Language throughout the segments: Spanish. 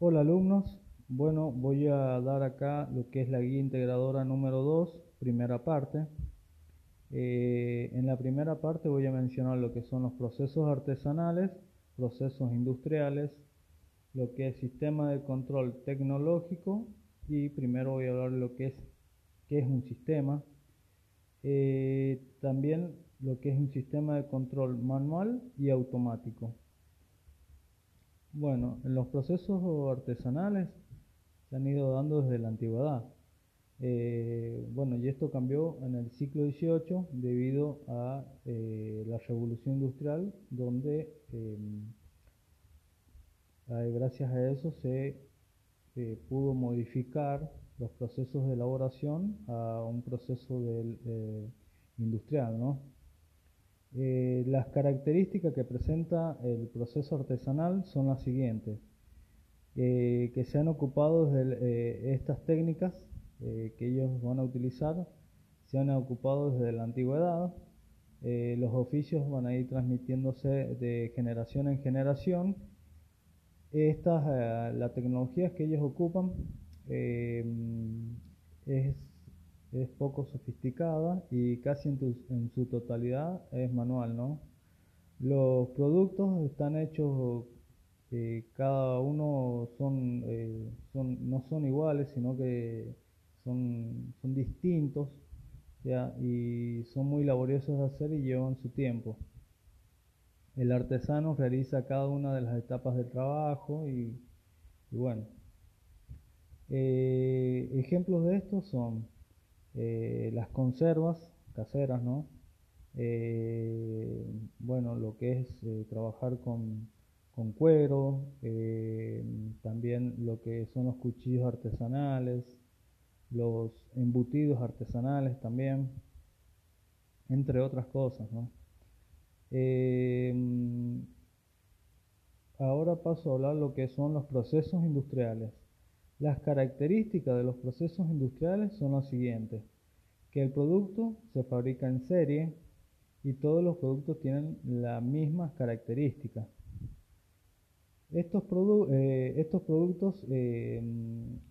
Hola alumnos, bueno voy a dar acá lo que es la guía integradora número 2, primera parte. Eh, en la primera parte voy a mencionar lo que son los procesos artesanales, procesos industriales, lo que es sistema de control tecnológico y primero voy a hablar lo que es, qué es un sistema. Eh, también lo que es un sistema de control manual y automático. Bueno, en los procesos artesanales se han ido dando desde la antigüedad. Eh, bueno, y esto cambió en el siglo XVIII debido a eh, la revolución industrial, donde em, gracias a eso se eh, pudo modificar los procesos de elaboración a un proceso industrial, ¿no? Eh, las características que presenta el proceso artesanal son las siguientes, eh, que se han ocupado de eh, estas técnicas que ellos van a utilizar, se han ocupado desde la antigüedad, los oficios van a ir transmitiéndose de generación en generación, estas, la tecnología que ellos ocupan poco sofisticada y casi en, su totalidad es manual, ¿no? Los productos están hechos, eh, cada uno son, eh, son, no son iguales, sino que son, son distintos ¿ya? y son muy laboriosos de hacer y llevan su tiempo. El artesano realiza cada una de las etapas del trabajo y, bueno. Eh, ejemplos de esto son eh, las conservas caseras, ¿no? Eh, bueno, lo que es eh, trabajar con, con cuero, también lo que son los cuchillos artesanales, los embutidos artesanales también, entre otras cosas, ¿no? ahora paso a hablar lo que son los procesos industriales. Las características de los procesos industriales son las siguientes, que el producto se fabrica en serie y todos los productos tienen las mismas características. Estos, eh, estos productos, eh,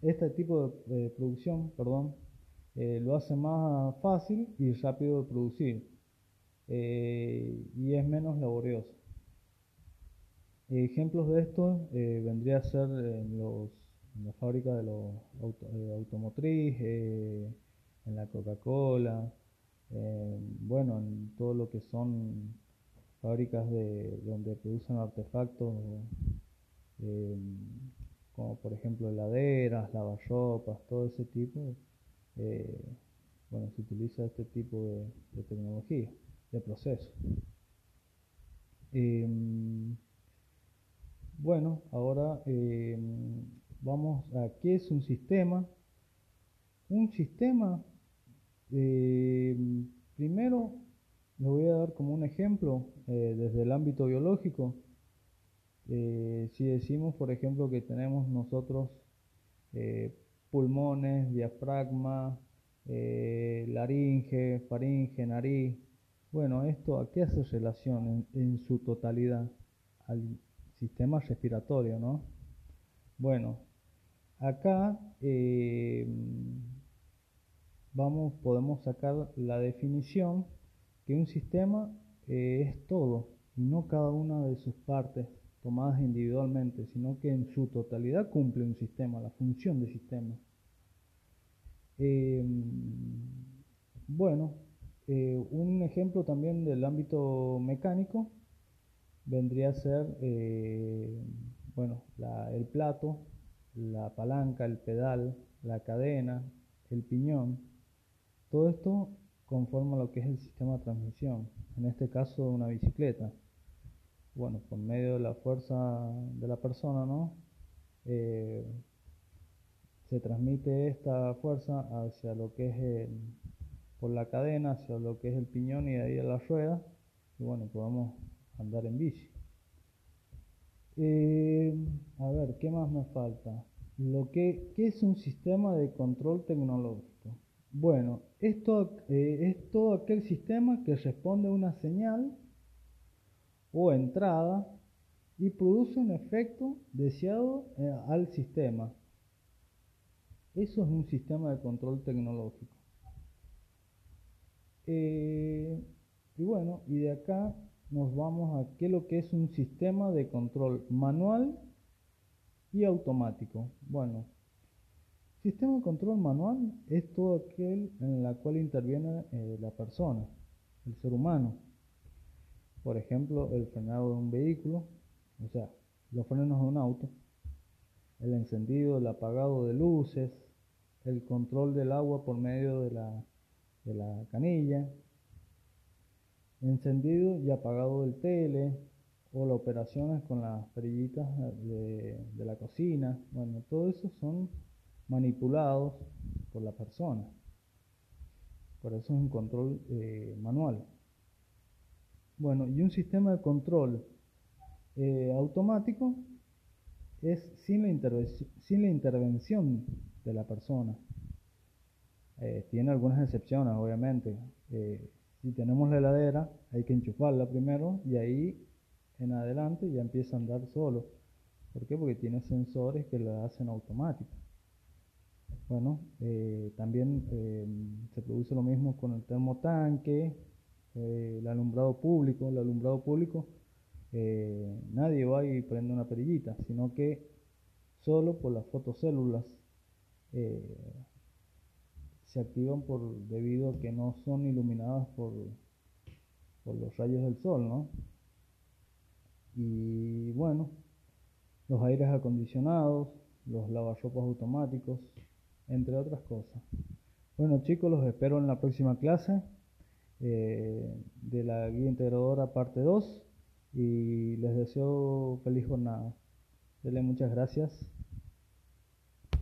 este tipo de producción, perdón, eh, lo hace más fácil y rápido de producir y es menos laborioso. Ejemplos de esto vendría a ser los en la fábrica de los eh, automotriz, eh, en la Coca-Cola, bueno, en todo lo que son fábricas de donde producen artefactos eh, como por ejemplo heladeras, lavarropas, todo ese tipo, bueno, se utiliza este tipo de, tecnología, de proceso. bueno, ahora vamos a qué es un sistema. Un sistema, eh, primero le voy a dar como un ejemplo eh, desde el ámbito biológico. Eh, si decimos, por ejemplo, que tenemos nosotros pulmones, diafragma, laringe, faringe, nariz, bueno, esto a qué hace relación en, en su totalidad al sistema respiratorio, ¿no? Bueno, Acá eh, vamos, podemos sacar la definición que un sistema eh, es todo y no cada una de sus partes tomadas individualmente, sino que en su totalidad cumple un sistema, la función de sistema. Eh, bueno, un ejemplo también del ámbito mecánico vendría a ser bueno, el plato la palanca, el pedal, la cadena, el piñón, todo esto conforma lo que es el sistema de transmisión, en este caso una bicicleta. Bueno, por medio de la fuerza de la persona, ¿no? Eh, se transmite esta fuerza hacia lo que es por la cadena, hacia lo que es el piñón y de ahí a la rueda, y bueno, podemos andar en bici. Eh, a ver, ¿qué más me falta? Lo que, ¿Qué es un sistema de control tecnológico? Bueno, esto eh, es todo aquel sistema que responde a una señal o entrada y produce un efecto deseado eh, al sistema. Eso es un sistema de control tecnológico. Y bueno, y de acá nos vamos a qué lo que es un sistema de control manual y automático. Bueno, sistema de control manual es todo aquel en la cual interviene eh, la persona, el ser humano. Por ejemplo, el frenado de un vehículo, o sea, los frenos de un auto, el encendido, el apagado de luces, el control del agua por medio de la canilla, encendido y apagado del tele o las operaciones con las perillitas de, la cocina. Bueno, todo eso son manipulados por la persona. Por eso es un control eh, manual. Bueno, y un sistema de control eh, automático es sin la, sin la intervención de la persona. Eh, tiene algunas excepciones, obviamente. Si tenemos la heladera, hay que enchufarla primero y ahí en adelante ya empieza a andar solo. ¿Por qué? Porque tiene sensores que la hacen automática. Bueno, eh, también eh, se produce lo mismo con el termotanque, eh, el alumbrado público. El alumbrado público, nadie va y prende una perillita, sino que solo por las fotocélulas se activan por debido a que no son iluminadas por, por los rayos del sol, ¿no? Y bueno, los aires acondicionados, los lavarropas automáticos, entre otras cosas. Bueno chicos, los espero en la próxima clase eh, de la guía integradora parte 2 y les deseo feliz jornada. Denle muchas gracias.